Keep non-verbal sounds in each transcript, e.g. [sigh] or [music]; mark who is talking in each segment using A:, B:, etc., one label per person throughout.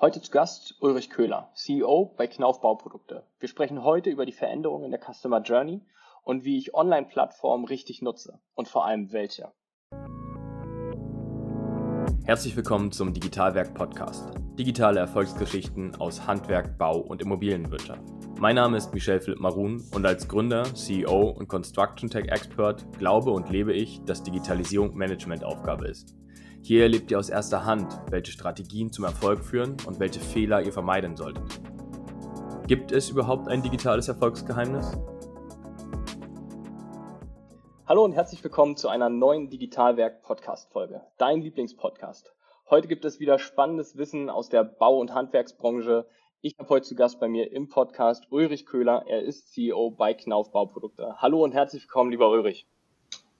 A: Heute zu Gast Ulrich Köhler, CEO bei Knauf Bauprodukte. Wir sprechen heute über die Veränderungen in der Customer Journey und wie ich Online-Plattformen richtig nutze und vor allem welche. Herzlich willkommen zum Digitalwerk Podcast. Digitale Erfolgsgeschichten aus Handwerk, Bau und Immobilienwirtschaft. Mein Name ist Michel Philipp Marun und als Gründer, CEO und Construction Tech Expert glaube und lebe ich, dass Digitalisierung Managementaufgabe ist. Hier erlebt ihr aus erster Hand, welche Strategien zum Erfolg führen und welche Fehler ihr vermeiden solltet. Gibt es überhaupt ein digitales Erfolgsgeheimnis? Hallo und herzlich willkommen zu einer neuen Digitalwerk Podcast Folge, dein Lieblingspodcast. Heute gibt es wieder spannendes Wissen aus der Bau- und Handwerksbranche, ich habe heute zu Gast bei mir im Podcast Ulrich Köhler. Er ist CEO bei Knauf Bauprodukte. Hallo und herzlich willkommen, lieber Ulrich.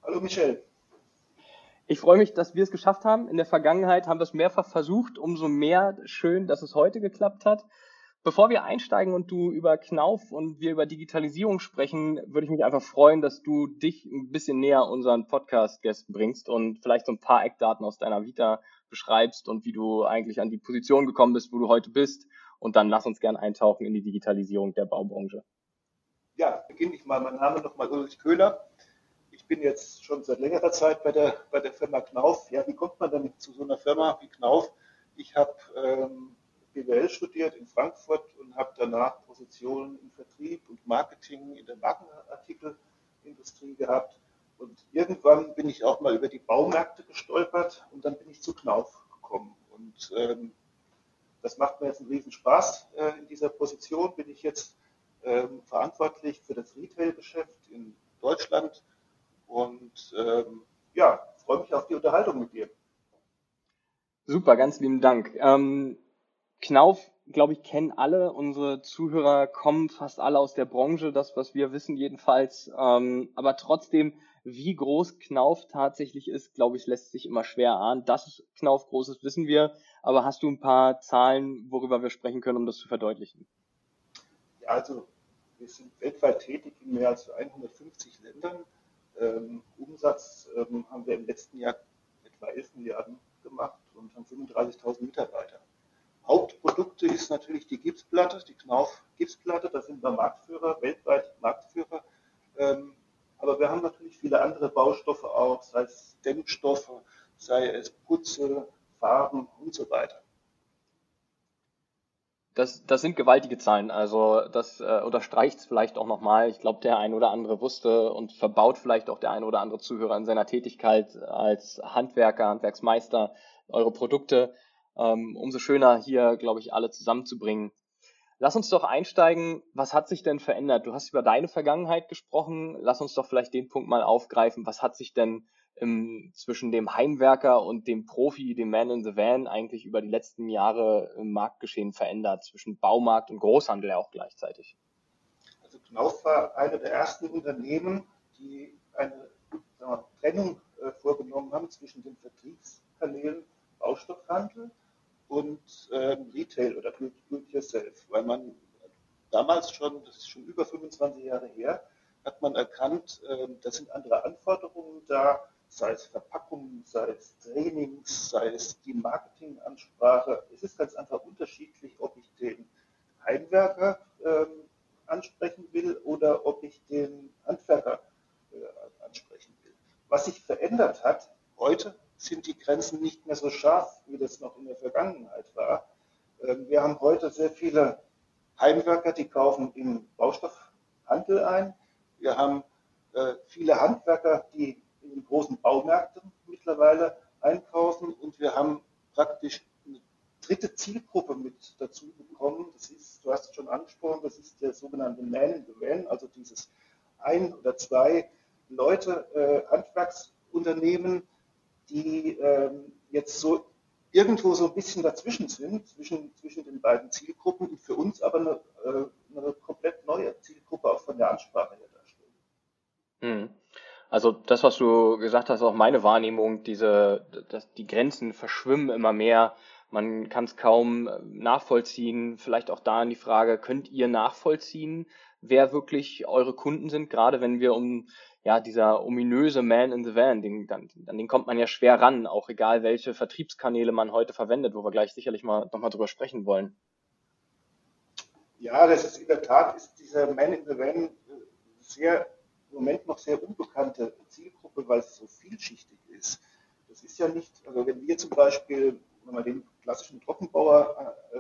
B: Hallo Michel.
A: Ich freue mich, dass wir es geschafft haben. In der Vergangenheit haben wir es mehrfach versucht. Umso mehr schön, dass es heute geklappt hat. Bevor wir einsteigen und du über Knauf und wir über Digitalisierung sprechen, würde ich mich einfach freuen, dass du dich ein bisschen näher unseren Podcast-Gästen bringst und vielleicht so ein paar Eckdaten aus deiner Vita beschreibst und wie du eigentlich an die Position gekommen bist, wo du heute bist und dann lass uns gern eintauchen in die Digitalisierung der Baubranche.
B: Ja, beginne ich mal. Mein Name nochmal Ulrich Köhler. Bin jetzt schon seit längerer Zeit bei der, bei der Firma Knauf. Ja, wie kommt man denn zu so einer Firma wie Knauf? Ich habe ähm, BWL studiert in Frankfurt und habe danach Positionen im Vertrieb und Marketing in der Markenartikelindustrie gehabt. Und irgendwann bin ich auch mal über die Baumärkte gestolpert und dann bin ich zu Knauf gekommen. Und ähm, das macht mir jetzt einen riesen Spaß. Äh, in dieser Position bin ich jetzt ähm, verantwortlich für das Retail-Geschäft in Deutschland und ähm, ja, freue mich auf die Unterhaltung mit dir.
A: Super, ganz lieben Dank. Ähm, Knauf, glaube ich, kennen alle. Unsere Zuhörer kommen fast alle aus der Branche, das, was wir wissen jedenfalls. Ähm, aber trotzdem, wie groß Knauf tatsächlich ist, glaube ich, lässt sich immer schwer ahnen. Dass Knauf groß ist, wissen wir. Aber hast du ein paar Zahlen, worüber wir sprechen können, um das zu verdeutlichen?
B: Ja, also wir sind weltweit tätig in mehr als 150 Ländern. Ähm, Umsatz ähm, haben wir im letzten Jahr etwa 11 Milliarden gemacht und haben 35.000 Mitarbeiter. Hauptprodukte ist natürlich die Gipsplatte, die Knauf Gipsplatte. Da sind wir Marktführer, weltweit Marktführer. Ähm, aber wir haben natürlich viele andere Baustoffe auch, sei es Dämmstoffe, sei es Putze, Farben und so weiter.
A: Das, das sind gewaltige Zahlen. Also das äh, unterstreicht es vielleicht auch nochmal. Ich glaube, der ein oder andere wusste und verbaut vielleicht auch der ein oder andere Zuhörer in seiner Tätigkeit als Handwerker, Handwerksmeister eure Produkte. Ähm, umso schöner hier, glaube ich, alle zusammenzubringen. Lass uns doch einsteigen. Was hat sich denn verändert? Du hast über deine Vergangenheit gesprochen. Lass uns doch vielleicht den Punkt mal aufgreifen. Was hat sich denn im, zwischen dem Heimwerker und dem Profi, dem Man in the Van, eigentlich über die letzten Jahre im Marktgeschehen verändert, zwischen Baumarkt und Großhandel auch gleichzeitig?
B: Also Knauf war eine der ersten Unternehmen, die eine wir, Trennung äh, vorgenommen haben zwischen den Vertriebskanälen Baustoffhandel und ähm, Retail oder Do-it-yourself, weil man damals schon, das ist schon über 25 Jahre her, hat man erkannt, äh, da sind andere Anforderungen da, sei es Verpackungen, sei es Trainings, sei es die Marketingansprache. Es ist ganz einfach unterschiedlich, ob ich den Heimwerker ähm, ansprechen will oder ob ich den Handwerker äh, ansprechen will. Was sich verändert hat, heute sind die Grenzen nicht mehr so scharf, wie das noch in der Vergangenheit war. Ähm, wir haben heute sehr viele Heimwerker, die kaufen im Baustoffhandel ein. Wir haben äh, viele Handwerker, die in den großen Baumärkten mittlerweile einkaufen und wir haben praktisch eine dritte Zielgruppe mit dazu bekommen. Das ist, du hast es schon angesprochen, das ist der sogenannte Man in the Van, also dieses ein oder zwei Leute, äh, Handwerksunternehmen, die äh, jetzt so irgendwo so ein bisschen dazwischen sind, zwischen, zwischen den beiden Zielgruppen und für uns aber eine, äh, eine komplett neue Zielgruppe auch von der Ansprache her darstellen.
A: Hm. Also das, was du gesagt hast, auch meine Wahrnehmung, diese, dass die Grenzen verschwimmen immer mehr man kann es kaum nachvollziehen. Vielleicht auch da in die Frage, könnt ihr nachvollziehen, wer wirklich eure Kunden sind, gerade wenn wir um ja, dieser ominöse Man in the Van, den, dann, an den kommt man ja schwer ran, auch egal welche Vertriebskanäle man heute verwendet, wo wir gleich sicherlich mal nochmal drüber sprechen wollen.
B: Ja, das ist in der Tat, ist dieser Man in the Van sehr, im Moment noch sehr unbekannte Zielgruppe, weil es so vielschichtig ist. Das ist ja nicht, also wenn wir zum Beispiel, wenn wir den klassischen Trockenbauer äh,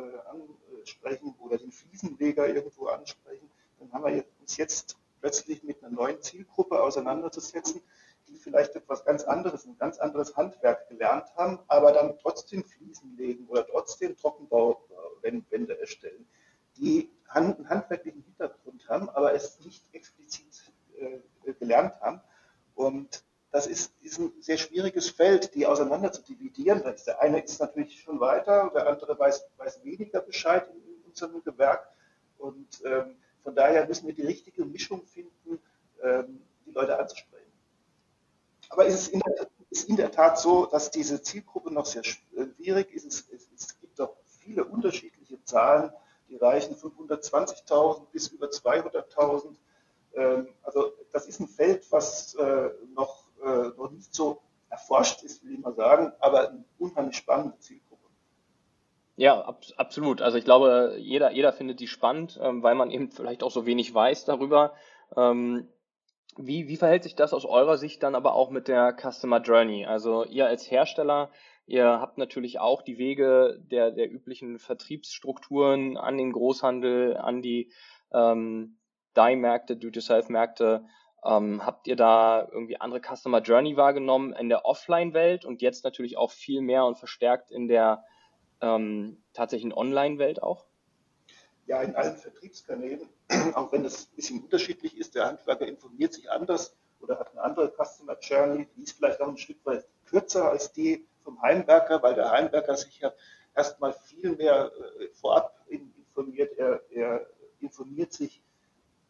B: ansprechen oder den Fliesenleger irgendwo ansprechen, dann haben wir uns jetzt plötzlich mit einer neuen Zielgruppe auseinanderzusetzen, die vielleicht etwas ganz anderes, ein ganz anderes Handwerk gelernt haben, aber dann trotzdem Fliesen legen oder trotzdem Trockenbauwände erstellen, die einen handwerklichen Hintergrund haben, aber es nicht explizit äh, gelernt haben. Und das ist, ist, ein sehr schwieriges Feld, die auseinander zu dividieren. Der eine ist natürlich schon weiter, der andere weiß, weiß weniger Bescheid in, in unserem Gewerk. Und ähm, von daher müssen wir die richtige Mischung finden, ähm, die Leute anzusprechen. Aber es ist in, der, ist in der Tat so, dass diese Zielgruppe noch sehr schwierig ist. Es, es, es gibt doch viele unterschiedliche Zahlen, die reichen von 120.000 bis über 200.000. Ähm, also das ist ein Feld, was äh, noch, äh, noch nicht so erforscht ist, will ich mal sagen, aber eine unheimlich spannende Zielgruppe.
A: Ja, ab, absolut. Also ich glaube, jeder, jeder findet die spannend, ähm, weil man eben vielleicht auch so wenig weiß darüber. Ähm, wie, wie verhält sich das aus eurer Sicht dann aber auch mit der Customer Journey? Also ihr als Hersteller, ihr habt natürlich auch die Wege der, der üblichen Vertriebsstrukturen an den Großhandel, an die ähm, Die-Märkte, Do-it-yourself-Märkte. Ähm, habt ihr da irgendwie andere Customer Journey wahrgenommen in der Offline-Welt und jetzt natürlich auch viel mehr und verstärkt in der ähm, tatsächlich Online-Welt auch?
B: Ja, in allen Vertriebskanälen, [clears throat] auch wenn das ein bisschen unterschiedlich ist, der Handwerker informiert sich anders oder hat eine andere Customer Journey, die ist vielleicht auch ein Stück weit kürzer als die vom Heimwerker, weil der Heimwerker sich ja erstmal viel mehr äh, vorab informiert. Er, er informiert sich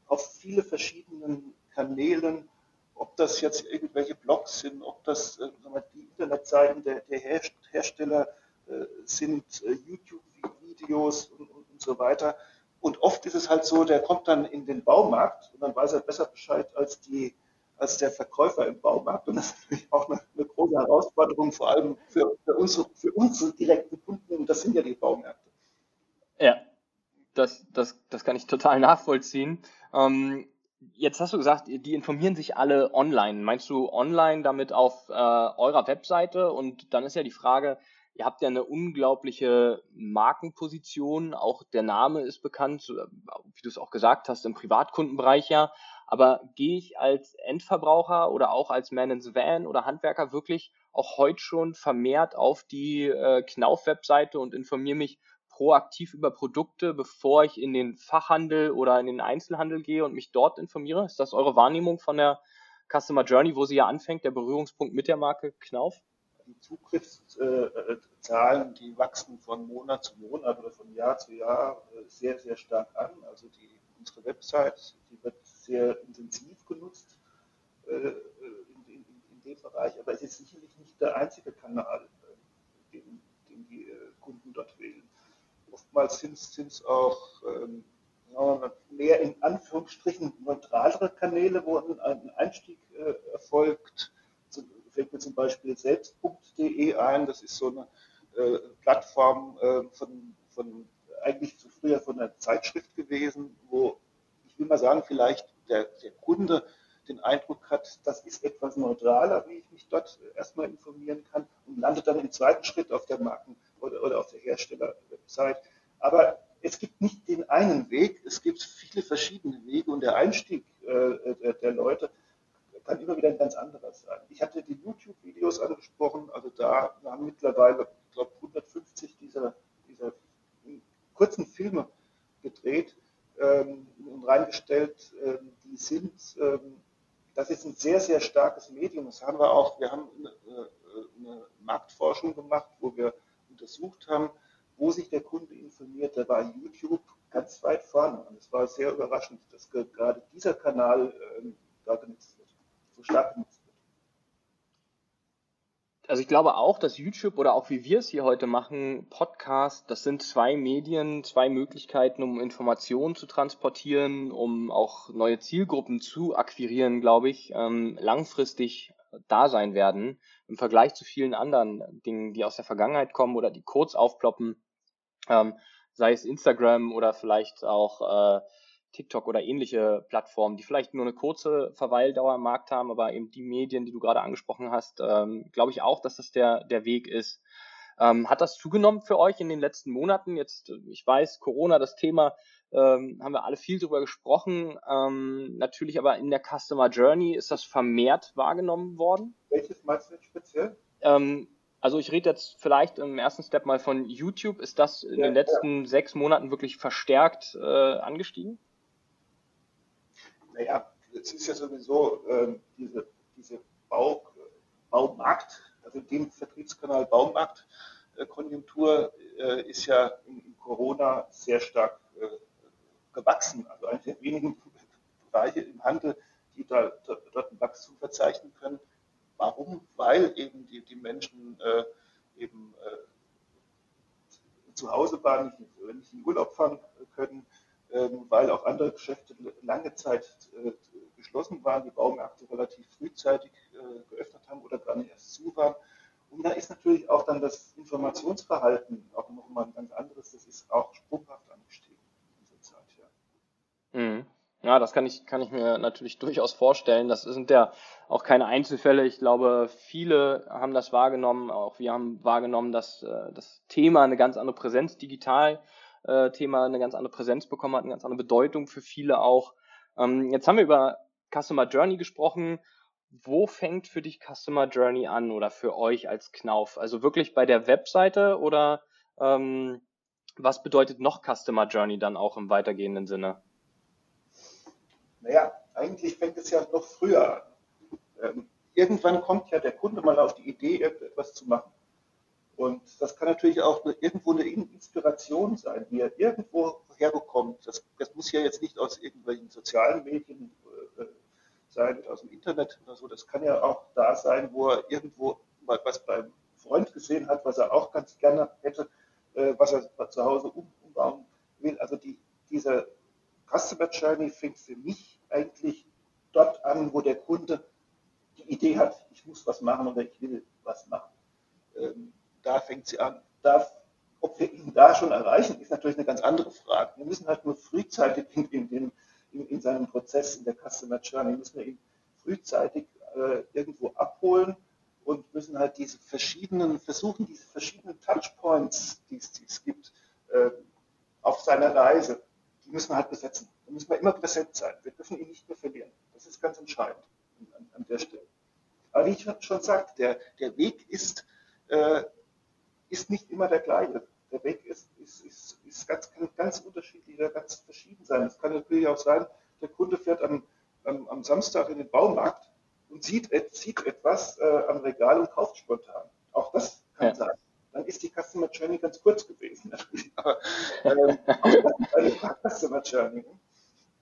B: auf viele verschiedenen Kanälen, ob das jetzt irgendwelche Blogs sind, ob das äh, die Internetseiten der, der Hersteller äh, sind äh, YouTube-Videos und, und, und so weiter. Und oft ist es halt so, der kommt dann in den Baumarkt und dann weiß er besser Bescheid als die als der Verkäufer im Baumarkt. Und das ist natürlich auch eine, eine große Herausforderung, vor allem für, für, unsere, für unsere direkten Kunden. Und das sind ja die Baumärkte.
A: Ja, das, das, das kann ich total nachvollziehen. Ähm, jetzt hast du gesagt, die informieren sich alle online. Meinst du online damit auf äh, eurer Webseite? Und dann ist ja die Frage, Ihr habt ja eine unglaubliche Markenposition, auch der Name ist bekannt, wie du es auch gesagt hast, im Privatkundenbereich ja. Aber gehe ich als Endverbraucher oder auch als Man in the Van oder Handwerker wirklich auch heute schon vermehrt auf die äh, Knauf-Webseite und informiere mich proaktiv über Produkte, bevor ich in den Fachhandel oder in den Einzelhandel gehe und mich dort informiere? Ist das eure Wahrnehmung von der Customer Journey, wo sie ja anfängt, der Berührungspunkt mit der Marke Knauf?
B: die Zugriffszahlen, die wachsen von Monat zu Monat oder von Jahr zu Jahr äh, sehr, sehr stark an. Also die, unsere Website, die wird sehr intensiv genutzt äh, in, in, dem Bereich, aber es ist sicherlich nicht der einzige Kanal, äh, den, den die Kunden dort wählen. Oftmals sind es auch ähm, mehr in Anführungsstrichen neutralere Kanäle, wo ein Einstieg erfolgt fällt mir zum Beispiel selbst.de ein. Das ist so eine äh, Plattform äh, von, von eigentlich zu früher von einer Zeitschrift gewesen, wo ich will mal sagen, vielleicht der, der Kunde den Eindruck hat, das ist etwas neutraler, wie ich mich dort erstmal informieren kann und landet dann im zweiten Schritt auf der Marken- oder, oder auf der Hersteller-Website. Aber es gibt nicht den einen Weg, es gibt viele verschiedene Wege und der Einstieg äh, der, der Leute kann immer wieder ein ganz anderer sein. Ich hatte die YouTube-Videos angesprochen, also da haben mittlerweile, ich glaube, 150 dieser, dieser kurzen Filme gedreht ähm, und reingestellt. Ähm, die sind, ähm, das ist ein sehr, sehr starkes Medium. Das haben wir auch, wir haben eine, eine Marktforschung gemacht, wo wir untersucht haben, wo sich der Kunde informiert. Da war YouTube ganz weit vorne. Und es war sehr überraschend, dass gerade dieser Kanal ähm, da genutzt wird so stark genutzt wird.
A: Also ich glaube auch, dass YouTube oder auch wie wir es hier heute machen, Podcast, das sind zwei Medien, zwei Möglichkeiten, um Informationen zu transportieren, um auch neue Zielgruppen zu akquirieren, glaube ich, ähm, langfristig da sein werden im Vergleich zu vielen anderen Dingen, die aus der Vergangenheit kommen oder die kurz aufploppen, ähm, sei es Instagram oder vielleicht auch äh, TikTok oder ähnliche Plattformen, die vielleicht nur eine kurze Verweildauer im Markt haben, aber eben die Medien, die du gerade angesprochen hast, ähm, glaube ich auch, dass das der, der Weg ist. Ähm, hat das zugenommen für euch in den letzten Monaten? Jetzt, ich weiß, Corona, das Thema, ähm, haben wir alle viel drüber gesprochen. Ähm, natürlich aber in der Customer Journey ist das vermehrt wahrgenommen worden.
B: Welches meinst du jetzt speziell?
A: Ähm, also ich rede jetzt vielleicht im ersten Step mal von YouTube. Ist das in ja, den letzten ja. sechs Monaten wirklich verstärkt äh, angestiegen?
B: Naja, es ist ja sowieso äh, diese, diese Bau, Baumarkt, also dem Vertriebskanal Baumarktkonjunktur äh, ist ja in, in, Corona sehr stark äh, gewachsen. Also eine der wenigen Bereiche im Handel, die da, dort ein Wachstum verzeichnen können. Warum? Weil eben die, die Menschen äh, eben äh, zu Hause waren, nicht, nicht in Urlaub fahren können, ähm, weil auch andere Geschäfte lange Zeit äh, geschlossen waren, die Baumärkte relativ frühzeitig äh, geöffnet haben oder gar nicht erst zu waren. Und da ist natürlich auch dann das Informationsverhalten auch nochmal ein ganz anderes. Das ist auch sprunghaft angestiegen in dieser Zeit.
A: Ja. Mhm. Ja, das kann ich, kann ich mir natürlich [laughs] durchaus vorstellen. Das sind ja auch keine Einzelfälle. Ich glaube, viele haben das wahrgenommen. Auch wir haben wahrgenommen, dass äh, das Thema eine ganz andere Präsenz digital äh, Thema eine ganz andere Präsenz bekommen hat, eine ganz andere Bedeutung für viele auch. Ähm, jetzt haben wir über Customer Journey gesprochen. Wo fängt für dich Customer Journey an oder für euch als Knauf? Also wirklich bei der Webseite oder ähm, was bedeutet noch Customer Journey dann auch im weitergehenden Sinne?
B: Naja, eigentlich fängt es ja noch früher an. Ähm, irgendwann kommt ja der Kunde mal auf die Idee, etwas zu machen. Und das kann natürlich auch irgendwo eine Inspiration sein, die er irgendwo herbekommt. Das, das muss ja jetzt nicht aus irgendwelchen sozialen Medien äh, sein, aus dem Internet oder so. Das kann ja auch da sein, wo er irgendwo mal was beim Freund gesehen hat, was er auch ganz gerne hätte, äh, was er zu Hause um, umbauen will. Also die, dieser Customer Journey fängt für mich eigentlich dort an, wo der Kunde die Idee hat, ich muss was machen oder ich will was machen. Ähm, da fängt sie an. Da, ob wir ihn da schon erreichen, ist natürlich eine ganz andere Frage. Wir müssen halt nur frühzeitig in, in, in, in seinem Prozess, in der Customer Journey, müssen wir ihn frühzeitig äh, irgendwo abholen und müssen halt diese verschiedenen, versuchen diese verschiedenen Touchpoints, die es, die es gibt, äh, auf seiner Reise, die müssen wir halt besetzen. Da müssen wir immer präsent sein. Wir dürfen ihn nicht mehr verlieren. Das ist ganz entscheidend an, an der Stelle. Aber wie ich schon sagte, der, der Weg ist, äh, ist nicht immer der gleiche. Der Weg ist, ist, ist, ist ganz, kann ganz unterschiedlich oder ganz verschieden sein. Es kann natürlich auch sein, der Kunde fährt am, am, am Samstag in den Baumarkt und sieht, sieht etwas äh, am Regal und kauft spontan. Auch das kann ja. sein. Dann ist die Customer Journey ganz kurz gewesen. [laughs] Aber ähm,
A: eine [laughs] Customer Journey.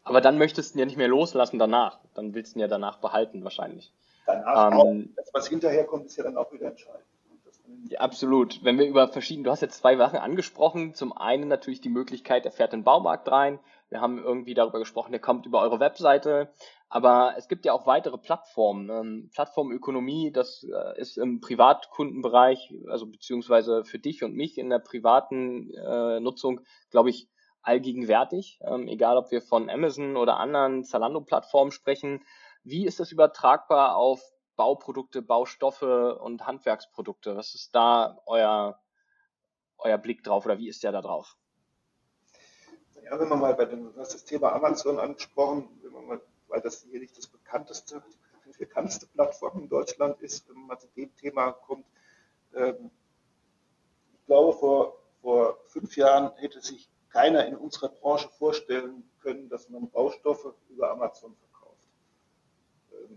A: Aber dann möchtest du ihn ja nicht mehr loslassen danach. Dann willst du ihn ja danach behalten wahrscheinlich.
B: Danach ähm, auch. Das, was hinterher kommt, ist ja dann auch wieder entscheidend.
A: Ja, absolut. Wenn wir über verschiedene, du hast jetzt zwei Sachen angesprochen. Zum einen natürlich die Möglichkeit, er fährt in den Baumarkt rein. Wir haben irgendwie darüber gesprochen, der kommt über eure Webseite. Aber es gibt ja auch weitere Plattformen. Ähm, Plattformökonomie, das äh, ist im Privatkundenbereich, also beziehungsweise für dich und mich in der privaten äh, Nutzung, glaube ich, allgegenwärtig. Ähm, egal, ob wir von Amazon oder anderen Zalando-Plattformen sprechen. Wie ist das übertragbar auf Bauprodukte, Baustoffe und Handwerksprodukte. Was ist da euer, euer Blick drauf oder wie ist der da drauf?
B: Ja, wenn man mal bei dem, du hast das Thema Amazon angesprochen, mal, weil das hier nicht das bekannteste, die bekannteste Plattform in Deutschland ist, wenn man zu dem Thema kommt. Ähm, ich glaube, vor, vor fünf Jahren hätte sich keiner in unserer Branche vorstellen können, dass man Baustoffe über Amazon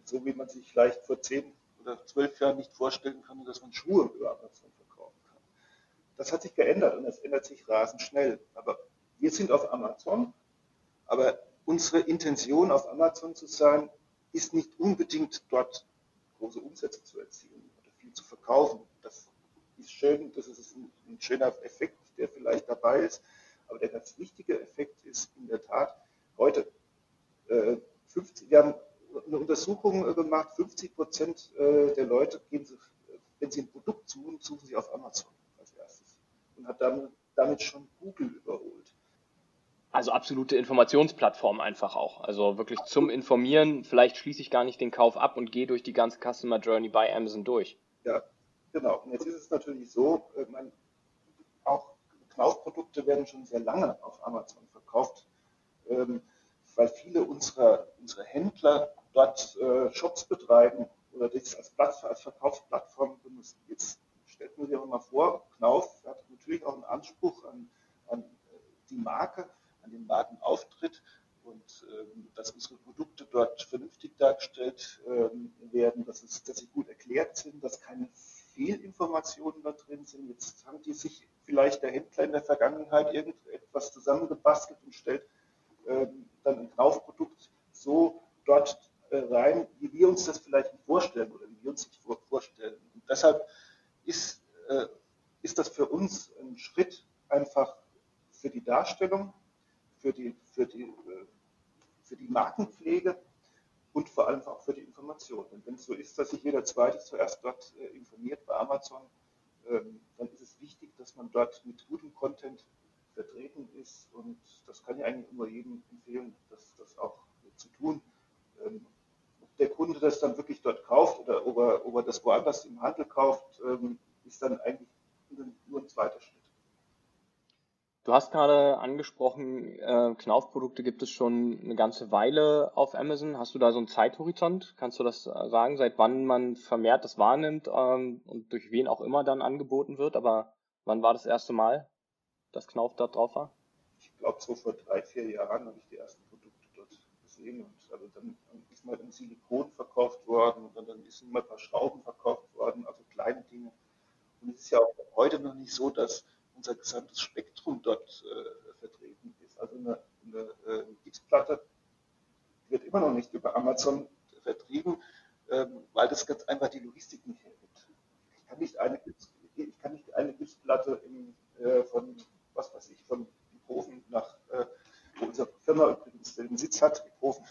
B: so wie man sich vielleicht vor zehn oder zwölf Jahren nicht vorstellen kann, dass man Schuhe über Amazon verkaufen kann. Das hat sich geändert und es ändert sich rasend schnell. Aber wir sind auf Amazon, aber unsere Intention auf Amazon zu sein, ist nicht unbedingt dort große Umsätze zu erzielen oder viel zu verkaufen. Das ist schön, das ist ein, ein schöner Effekt, der vielleicht dabei ist. Aber der ganz wichtige Effekt ist in der Tat heute, äh, 50, wir haben eine Untersuchung äh, gemacht, 50 Prozent äh, der Leute gehen, wenn sie ein Produkt suchen, suchen sie auf Amazon als erstes und hat damit, damit schon Google überholt.
A: Also absolute Informationsplattform einfach auch. Also wirklich zum Informieren. Vielleicht schließe ich gar nicht den Kauf ab und gehe durch die ganze Customer Journey bei Amazon durch.
B: Ja, genau. Und jetzt ist es natürlich so, äh, man, auch Knaufprodukte werden schon sehr lange auf Amazon verkauft, ähm, weil viele unserer, unserer Händler dort äh, Shops betreiben oder das als, Plattform, als Verkaufsplattform benutzen. Jetzt stellt man sich aber mal vor, Knauf hat natürlich auch einen Anspruch an, an die Marke an den Markenauftritt und ähm, dass unsere Produkte dort vernünftig dargestellt ähm, werden, dass, es, dass sie gut erklärt sind, dass keine Fehlinformationen da drin sind. Jetzt haben die sich vielleicht der Händler in der Vergangenheit irgendetwas zusammengebastelt und stellt ähm, dann ein Kaufprodukt so dort äh, rein, wie wir uns das vielleicht vorstellen oder wie wir uns das vorstellen. Und deshalb ist, äh, ist das für uns ein Schritt einfach für die Darstellung für die, für die, äh, für die Markenpflege und vor allem auch für die Information. Denn wenn es so ist, dass sich jeder Zweite zuerst dort äh, informiert bei Amazon, ähm, dann ist es wichtig, dass man dort mit gutem Content vertreten ist und das kann ich eigentlich immer jedem empfehlen, das, das auch zu tun. Ähm, ob der Kunde das dann wirklich dort kauft oder ob er, ob er das woanders im Handel kauft, ähm, ist dann eigentlich nur ein zweiter Schritt.
A: Du hast gerade angesprochen, äh, Knaufprodukte gibt es schon eine ganze Weile auf Amazon. Hast du da so einen Zeithorizont? Kannst du das sagen, seit wann man vermehrt das wahrnimmt ähm, und durch wen auch immer dann angeboten wird? Aber wann war das erste Mal, dass Knauf da drauf war?
B: Ich glaube, so vor drei, vier Jahren habe ich die ersten Produkte dort gesehen. Und also dann ist mal in Silikon verkauft worden und dann ist mal ein paar Schrauben verkauft worden, also kleine Dinge. Und es ist ja auch heute noch nicht so, dass unser gesamtes Spektrum dort äh, vertreten ist. Also eine, eine äh, Gipsplatte wird immer noch nicht über Amazon vertrieben, ähm, weil das ganz einfach die Logistik nicht hergibt. Ich kann nicht eine, ich kann nicht eine Gipsplatte in, äh, von, was weiß ich, von Profen nach, äh, wo unsere Firma übrigens den Sitz hat, Profen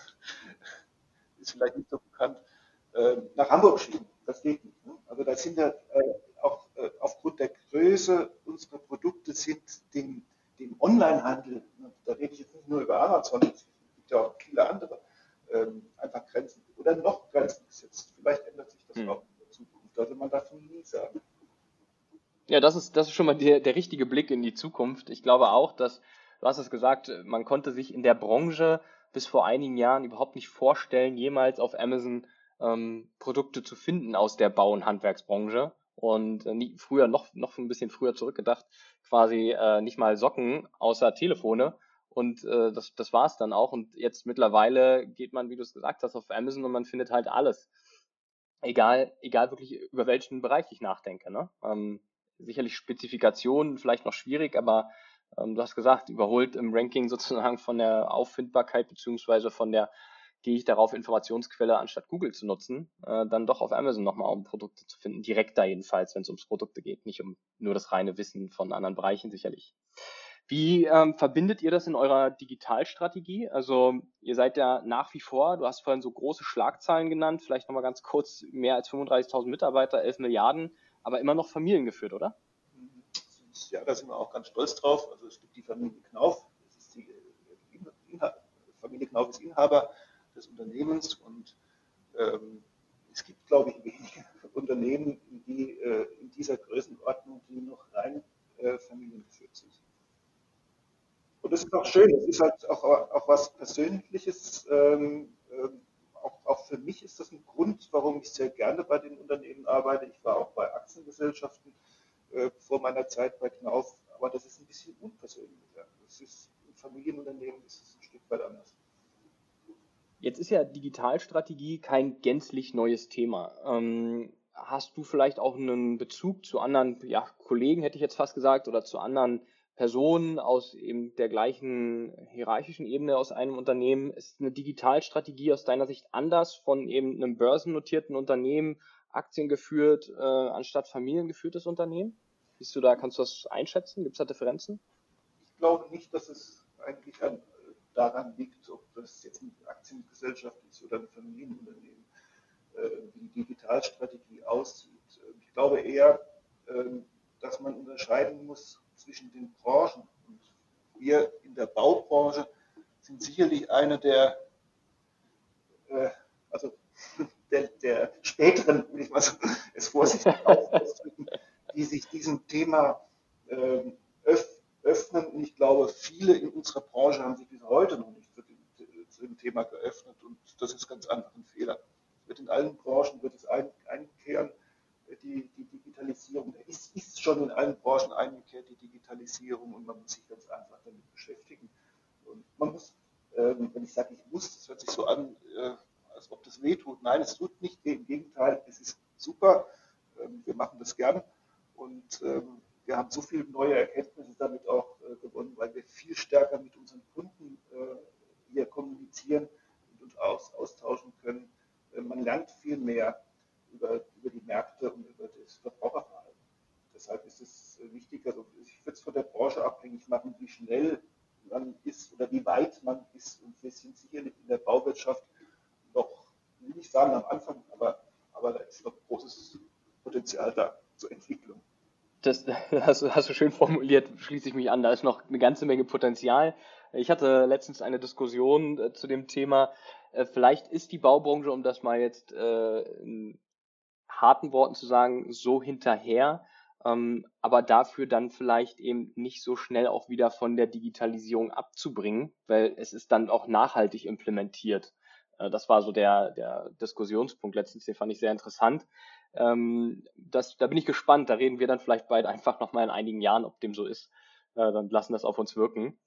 B: ist vielleicht nicht so bekannt, äh, nach Hamburg schieben. Das geht nicht. Ne? Also da sind ja äh, auch äh, aufgrund der Größe unserer Produkte sind dem, dem Onlinehandel, da rede ich jetzt nicht nur über Amazon, es gibt ja auch viele andere, ähm, einfach Grenzen oder noch Grenzen gesetzt. Vielleicht ändert sich das hm. auch in der Zukunft. Also man darf nie sagen.
A: Ja, das ist, das ist schon mal der, der richtige Blick in die Zukunft. Ich glaube auch, dass, du hast es gesagt, man konnte sich in der Branche bis vor einigen Jahren überhaupt nicht vorstellen, jemals auf Amazon ähm, Produkte zu finden aus der Bau- und Handwerksbranche und äh, nie, früher noch noch ein bisschen früher zurückgedacht, quasi äh, nicht mal Socken außer Telefone und äh, das das war's dann auch und jetzt mittlerweile geht man, wie du es gesagt hast, auf Amazon und man findet halt alles. Egal, egal wirklich über welchen Bereich ich nachdenke. Ne? Ähm, sicherlich Spezifikationen vielleicht noch schwierig, aber ähm, du hast gesagt, überholt im Ranking [laughs] sozusagen von der Auffindbarkeit beziehungsweise von der gehe ich darauf, Informationsquelle anstatt Google zu nutzen, äh, dann doch auf Amazon nochmal, um Produkte zu finden. Direkt da jedenfalls, wenn es ums Produkte geht, nicht um nur das reine Wissen von anderen Bereichen sicherlich. Wie ähm, verbindet ihr das in eurer Digitalstrategie? Also ihr seid ja nach wie vor, du hast vorhin so große Schlagzahlen genannt, vielleicht nochmal ganz kurz, mehr als 35.000 Mitarbeiter, 11 Milliarden, aber immer noch familiengeführt, oder?
B: Ja, da sind wir auch ganz stolz drauf. Also es gibt die Familie Knauf, die, die Familie Knauf ist Inhaber, des Unternehmens und ähm, es gibt, glaube ich, wenige [laughs] Unternehmen, die äh, in dieser Größenordnung, die noch rein äh, familiengeführt sind. Und das ist auch schön, es ist halt auch, auch was Persönliches. Ähm, ähm, auch, auch, für mich ist das ein Grund, warum ich sehr gerne bei den Unternehmen arbeite. Ich war auch bei Aktiengesellschaften äh, vor meiner Zeit bei Knauf, aber das ist ein bisschen unpersönlicher. Das ist, Im Familienunternehmen ist es ein Stück weit anders.
A: Jetzt ist ja Digitalstrategie kein gänzlich neues Thema. Ähm, hast du vielleicht auch einen Bezug zu anderen ja, Kollegen, hätte ich jetzt fast gesagt, oder zu anderen Personen aus eben der gleichen hierarchischen Ebene aus einem Unternehmen? Ist eine Digitalstrategie aus deiner Sicht anders von eben einem börsennotierten Unternehmen, aktiengeführt äh, anstatt familiengeführtes Unternehmen? Siehst du da, kannst du das einschätzen? Gibt es da Differenzen?
B: Ich glaube nicht, dass es eigentlich an, daran liegt, ob das jetzt eine Aktiengesellschaft ist oder ein Familienunternehmen, äh, wie die Digitalstrategie aussieht. Ich glaube eher, ähm, dass man unterscheiden muss zwischen den Branchen. Und wir in der Baubranche sind sicherlich eine der, äh, also [laughs] der, der späteren, will ich mal so es vorsichtig [laughs] ausdrücken, die sich diesem Thema ähm, öffnen. Und ich glaube, viele in unserer Branche haben sich bis heute noch nicht zu dem, Thema geöffnet. Und das ist ganz einfach ein Fehler. Es wird in allen Branchen wird es ein, einkehren, die, die Digitalisierung. Es ist schon in allen Branchen eingekehrt, die Digitalisierung. Und man muss sich ganz einfach damit beschäftigen. Und man muss, ähm, wenn ich sage, ich muss, das hört sich so an, äh, als ob das wehtut. Nein, es tut nicht weh. Im Gegenteil, es ist super. Ähm, wir machen das gern. Und ähm, wir haben so viele neue Erkenntnisse damit auch äh, gewonnen, weil wir viel stärker mit unseren Kunden äh, hier kommunizieren und uns aus, austauschen können. Äh, man lernt viel mehr über, über die Märkte und über das Verbraucherverhalten. Deshalb ist es wichtig, also ich würde es von der Branche abhängig machen, wie schnell man ist oder wie weit man ist. Und wir sind sicherlich in der Bauwirtschaft noch, will nicht sagen am Anfang, aber, aber da ist noch großes Potenzial da zur Entwicklung
A: das [laughs] hast, hast du schön formuliert, schließe ich mich an. Da ist noch eine ganze Menge Potenzial. Ich hatte letztens eine Diskussion äh, zu dem Thema. Äh, vielleicht ist die Baubranche, um das mal jetzt äh, in harten Worten zu sagen, so hinterher, ähm, aber dafür dann vielleicht eben nicht so schnell auch wieder von der Digitalisierung abzubringen, weil es ist dann auch nachhaltig implementiert. Äh, das war so der, der Diskussionspunkt letztens, den fand ich sehr interessant. Ähm, das, da bin ich gespannt. Da reden wir dann vielleicht beide einfach nochmal in einigen Jahren, ob dem so ist. Äh, dann lassen das auf uns wirken.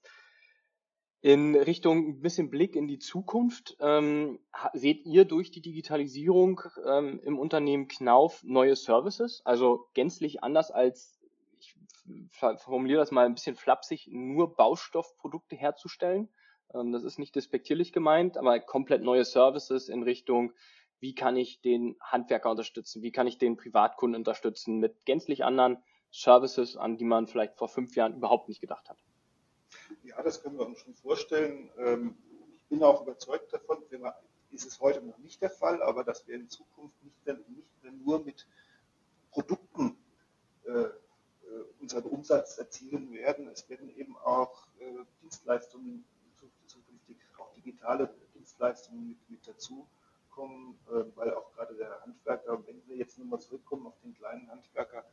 A: In Richtung ein bisschen Blick in die Zukunft, ähm, seht ihr durch die Digitalisierung ähm, im Unternehmen Knauf neue Services? Also gänzlich anders als, ich formuliere das mal ein bisschen flapsig, nur Baustoffprodukte herzustellen. Ähm, das ist nicht despektierlich gemeint, aber komplett neue Services in Richtung wie kann ich den Handwerker unterstützen, wie kann ich den Privatkunden unterstützen mit gänzlich anderen Services, an die man vielleicht vor fünf Jahren überhaupt nicht gedacht hat.
B: Ja, das können wir uns schon vorstellen. Ähm, ich bin auch überzeugt davon, ist es heute noch nicht der Fall, aber dass wir in Zukunft nicht mehr, nicht mehr nur mit Produkten äh, äh, unseren Umsatz erzielen werden. Es werden eben auch äh, Dienstleistungen zukünftig, auch digitale Dienstleistungen mit, mit dazu kommen, äh, weil auch gerade der Handwerker, wenn wir jetzt nochmal zurückkommen auf den kleinen Handwerker,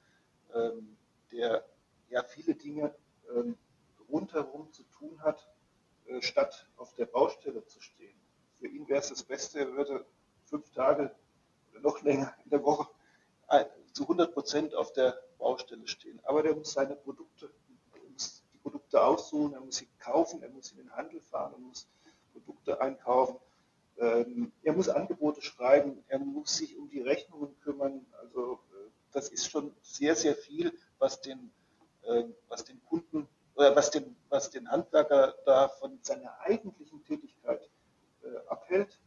B: ähm, der ja viele Dinge ähm, rundherum zu tun hat, äh, statt auf der Baustelle zu stehen. Für ihn wäre es das Beste, er würde fünf Tage oder noch länger in der Woche äh, zu 100 Prozent auf der Baustelle stehen. Aber der muss seine Produkte, muss die Produkte aussuchen, er muss sie kaufen, er muss in den Handel fahren, er muss Produkte einkaufen. Ähm, er muss Angebote schreiben, er muss sich um die Rechnungen kümmern. Also äh, das ist schon sehr, sehr viel, was den, äh, was den Kunden oder was den, was den Handwerker da von seiner eigentlichen Tätigkeit äh, abhält.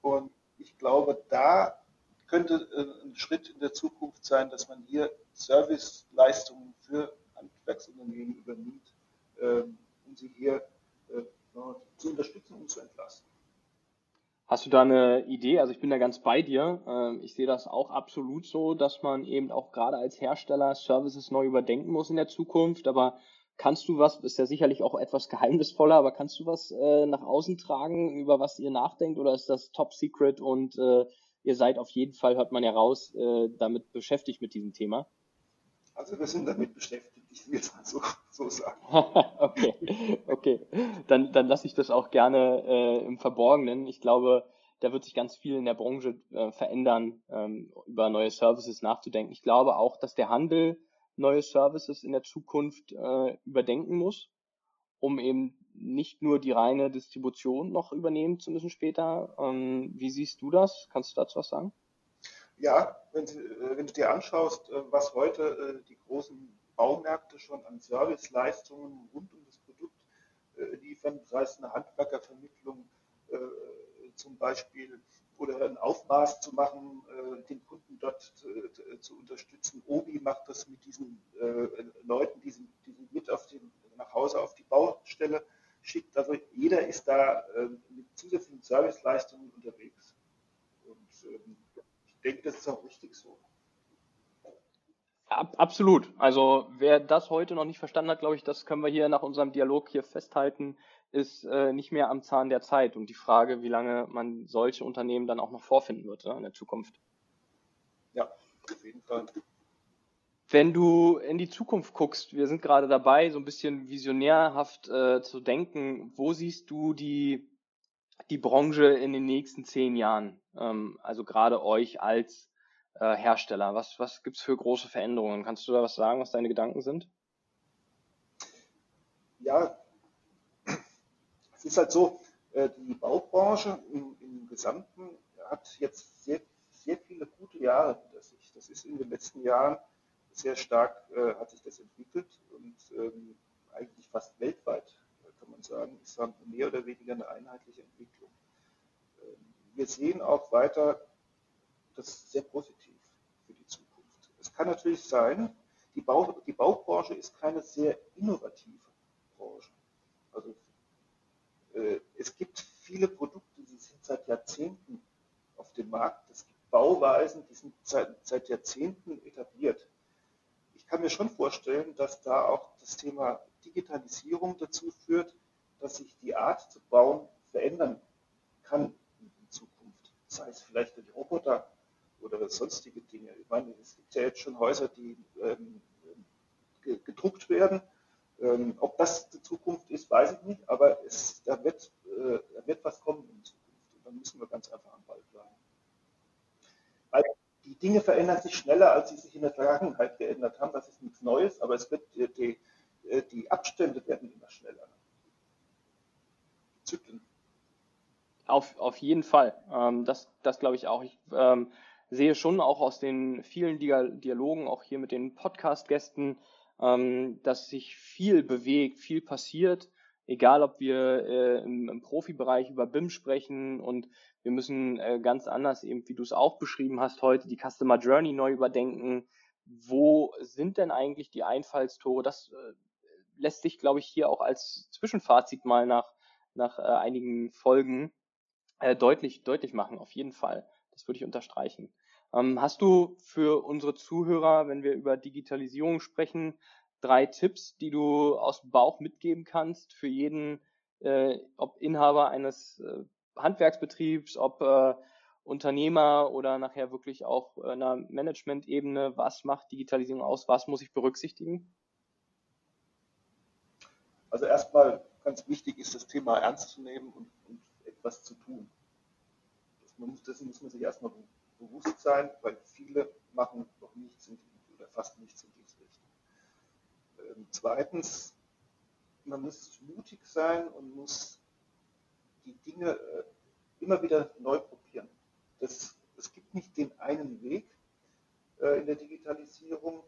B: Und ich glaube, da könnte ein Schritt in der Zukunft sein, dass man hier Serviceleistungen für Handwerksunternehmen übernimmt, ähm, um sie hier zu unterstützen und zu entlasten.
A: Hast du da eine Idee? Also ich bin da ganz bei dir. Ähm, ich sehe das auch absolut so, dass man eben auch gerade als Hersteller Services neu überdenken muss in der Zukunft. Aber kannst du was, ist ja sicherlich auch etwas geheimnisvoller, aber kannst du was äh, nach außen tragen, über was ihr nachdenkt? Oder ist das top secret und äh, ihr seid auf jeden Fall, hört man ja raus, äh, damit beschäftigt mit diesem Thema?
B: Also wir sind damit beschäftigt, ich will es mal so, so sagen. [laughs]
A: okay, okay. Dann, dann lasse ich das auch gerne äh, im Verborgenen. Ich glaube, da wird sich ganz viel in der Branche äh, verändern, ähm, über neue Services nachzudenken. Ich glaube auch, dass der Handel neue Services in der Zukunft äh, überdenken muss, um eben nicht nur die reine Distribution noch übernehmen zu müssen später. Ähm, wie siehst du das? Kannst du dazu was sagen?
B: Ja, wenn, äh, wenn du dir anschaust, äh, was heute äh, die großen Baumärkte schon an Serviceleistungen rund um das Produkt liefern, sei es eine Handwerkervermittlung zum Beispiel oder ein Aufmaß zu machen, den Kunden dort zu, zu unterstützen. Obi macht das mit diesen äh, Leuten, die sie, die sie mit auf den, nach Hause auf die Baustelle schickt. Also jeder ist da äh, mit zusätzlichen Serviceleistungen unterwegs. Und ähm, ich denke, das ist auch richtig so.
A: Ab, absolut. Also wer das heute noch nicht verstanden hat, glaube ich, das können wir hier nach unserem Dialog hier festhalten, ist äh, nicht mehr am Zahn der Zeit. Und die Frage, wie lange man solche Unternehmen dann auch noch vorfinden wird ja, in der Zukunft.
B: Ja, auf jeden Fall.
A: Wenn du in die Zukunft guckst, wir sind gerade dabei, so ein bisschen visionärhaft äh, zu denken, wo siehst du die, die Branche in den nächsten zehn Jahren? Ähm, also gerade euch als äh, Hersteller. Was, was gibt es für große Veränderungen? Kannst du da was sagen, was deine Gedanken sind?
B: Ja, es ist halt so, äh, die Baubranche im, im Gesamten hat jetzt sehr, sehr viele gute Jahre hinter sich. Das ist in den letzten Jahren sehr stark, äh, hat sich das entwickelt und ähm, eigentlich fast weltweit, äh, kann man sagen, ist dann mehr oder weniger eine einheitliche Entwicklung. Ähm, wir sehen auch weiter das ist sehr positiv für die Zukunft. Es kann natürlich sein, die, Bau, die Baubranche ist keine sehr innovative Branche. Also äh, es gibt viele Produkte, die sind seit Jahrzehnten auf dem Markt. Es gibt Bauweisen, die sind seit, seit Jahrzehnten etabliert. Ich kann mir schon vorstellen, dass da auch das Thema Digitalisierung dazu führt, dass sich die Art zu bauen verändern kann in Zukunft. Sei es vielleicht durch Roboter, oder sonstige Dinge. Ich meine, es gibt ja jetzt schon Häuser, die ähm, gedruckt werden. Ähm, ob das die Zukunft ist, weiß ich nicht, aber es, da, wird, äh, da wird was kommen in Zukunft. Und dann müssen wir ganz einfach am Ball bleiben. Weil die Dinge verändern sich schneller, als sie sich in der Vergangenheit geändert haben. Das ist nichts Neues, aber es wird, die, die, äh, die Abstände werden immer schneller.
A: Zyklen. Auf, auf jeden Fall. Ähm, das das glaube ich auch. Ich, ähm, sehe schon auch aus den vielen Dialogen, auch hier mit den Podcast-Gästen, ähm, dass sich viel bewegt, viel passiert. Egal, ob wir äh, im, im Profibereich über BIM sprechen und wir müssen äh, ganz anders, eben wie du es auch beschrieben hast heute, die Customer Journey neu überdenken. Wo sind denn eigentlich die Einfallstore? Das äh, lässt sich, glaube ich, hier auch als Zwischenfazit mal nach, nach äh, einigen Folgen äh, deutlich, deutlich machen, auf jeden Fall. Das würde ich unterstreichen. Ähm, hast du für unsere Zuhörer, wenn wir über Digitalisierung sprechen, drei Tipps, die du aus dem Bauch mitgeben kannst für jeden, äh, ob Inhaber eines äh, Handwerksbetriebs, ob äh, Unternehmer oder nachher wirklich auch einer Management-Ebene, was macht Digitalisierung aus, was muss ich berücksichtigen?
B: Also erstmal ganz wichtig ist das Thema ernst zu nehmen und, und etwas zu tun. Man muss, dessen muss man sich erstmal Bewusstsein, weil viele machen noch nichts in die, oder fast nichts in diese Richtung. Ähm, zweitens, man muss mutig sein und muss die Dinge äh, immer wieder neu probieren. Das, es gibt nicht den einen Weg äh, in der Digitalisierung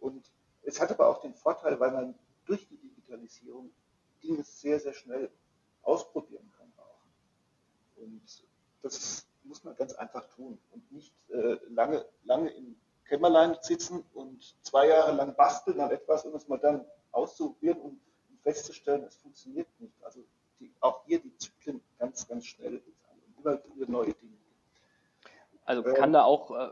B: und es hat aber auch den Vorteil, weil man durch die Digitalisierung Dinge sehr, sehr schnell ausprobieren kann auch. Und das muss man ganz einfach tun und nicht äh, lange, lange im Kämmerlein sitzen und zwei Jahre lang basteln an etwas und es mal dann auszuprobieren und festzustellen, es funktioniert nicht. Also die, auch hier die Zyklen ganz, ganz schnell immer wieder neue Dinge.
A: Also kann ähm, da auch äh,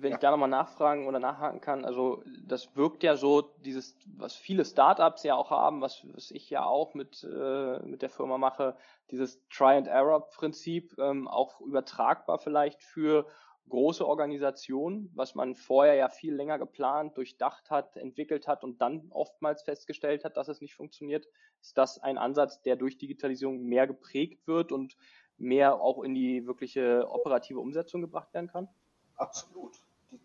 A: wenn ja. ich da nochmal nachfragen oder nachhaken kann, also das wirkt ja so, dieses, was viele Startups ja auch haben, was, was ich ja auch mit, äh, mit der Firma mache, dieses Try-and-Error-Prinzip, ähm, auch übertragbar vielleicht für große Organisationen, was man vorher ja viel länger geplant, durchdacht hat, entwickelt hat und dann oftmals festgestellt hat, dass es nicht funktioniert. Ist das ein Ansatz, der durch Digitalisierung mehr geprägt wird und mehr auch in die wirkliche operative Umsetzung gebracht werden kann?
B: Absolut die,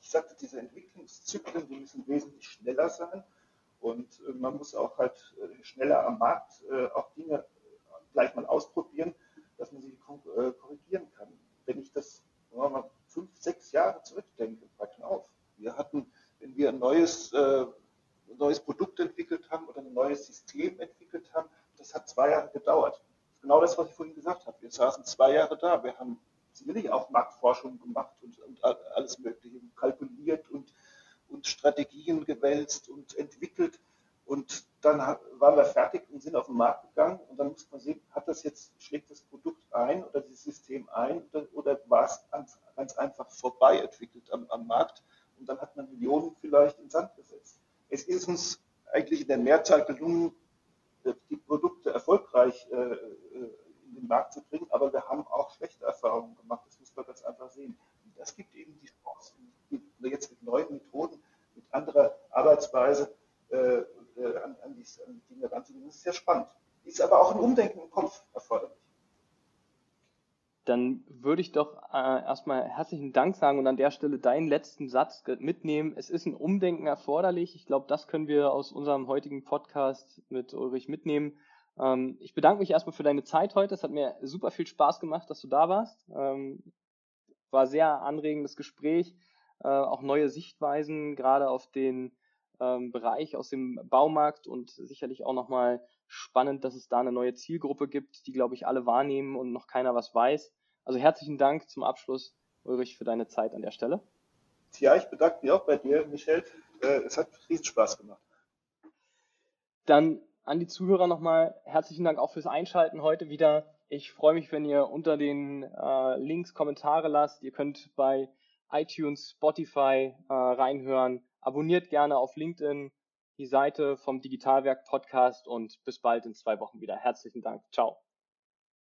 B: ich sagte, diese Entwicklungszyklen, die müssen wesentlich schneller sein und äh, man muss auch halt äh, schneller am Markt äh, auch Dinge gleich mal ausprobieren, dass man sie korrigieren kann. Wenn ich das mal, fünf, sechs Jahre zurückdenke, packen auf. Wir hatten, wenn wir ein neues, äh, neues Produkt entwickelt haben oder ein neues System entwickelt haben, das hat zwei Jahre gedauert. Genau das, was ich vorhin gesagt habe. Wir saßen zwei Jahre da. Wir haben sicherlich auch Marktforschung gemacht und, und alles Mögliche kalkuliert und, und Strategien gewälzt und entwickelt. Und dann waren wir fertig und sind auf den Markt gegangen und dann muss man sehen, hat das jetzt, schlägt das Produkt ein oder das System ein oder, oder war es ganz, ganz, einfach vorbei entwickelt am, am Markt und dann hat man Millionen vielleicht in Sand gesetzt. Es ist uns eigentlich in der Mehrzahl gelungen, die Produkte erfolgreich äh, äh, in den Markt zu bringen, aber wir haben auch schlechte Erfahrungen gemacht, das muss man ganz einfach sehen. Und das gibt eben die Chance, jetzt mit neuen Methoden, mit anderer Arbeitsweise äh, an, an, die, an die Dinge ranzugehen. Das ist sehr spannend. Ist aber auch ein Umdenken im Kopf erforderlich
A: dann würde ich doch äh, erstmal herzlichen Dank sagen und an der Stelle deinen letzten Satz mitnehmen. Es ist ein Umdenken erforderlich. Ich glaube, das können wir aus unserem heutigen Podcast mit Ulrich mitnehmen. Ähm, ich bedanke mich erstmal für deine Zeit heute. Es hat mir super viel Spaß gemacht, dass du da warst. Ähm, war sehr anregendes Gespräch, äh, auch neue Sichtweisen, gerade auf den ähm, Bereich aus dem Baumarkt und sicherlich auch nochmal spannend, dass es da eine neue Zielgruppe gibt, die, glaube ich, alle wahrnehmen und noch keiner was weiß. Also herzlichen Dank zum Abschluss, Ulrich, für deine Zeit an der Stelle.
B: Ja, ich bedanke mich auch bei dir, Michel. Äh, es hat riesen Spaß gemacht.
A: Dann an die Zuhörer nochmal herzlichen Dank auch fürs Einschalten heute wieder. Ich freue mich, wenn ihr unter den äh, Links Kommentare lasst. Ihr könnt bei iTunes, Spotify äh, reinhören. Abonniert gerne auf LinkedIn die Seite vom Digitalwerk Podcast und bis bald in zwei Wochen wieder. Herzlichen Dank. Ciao.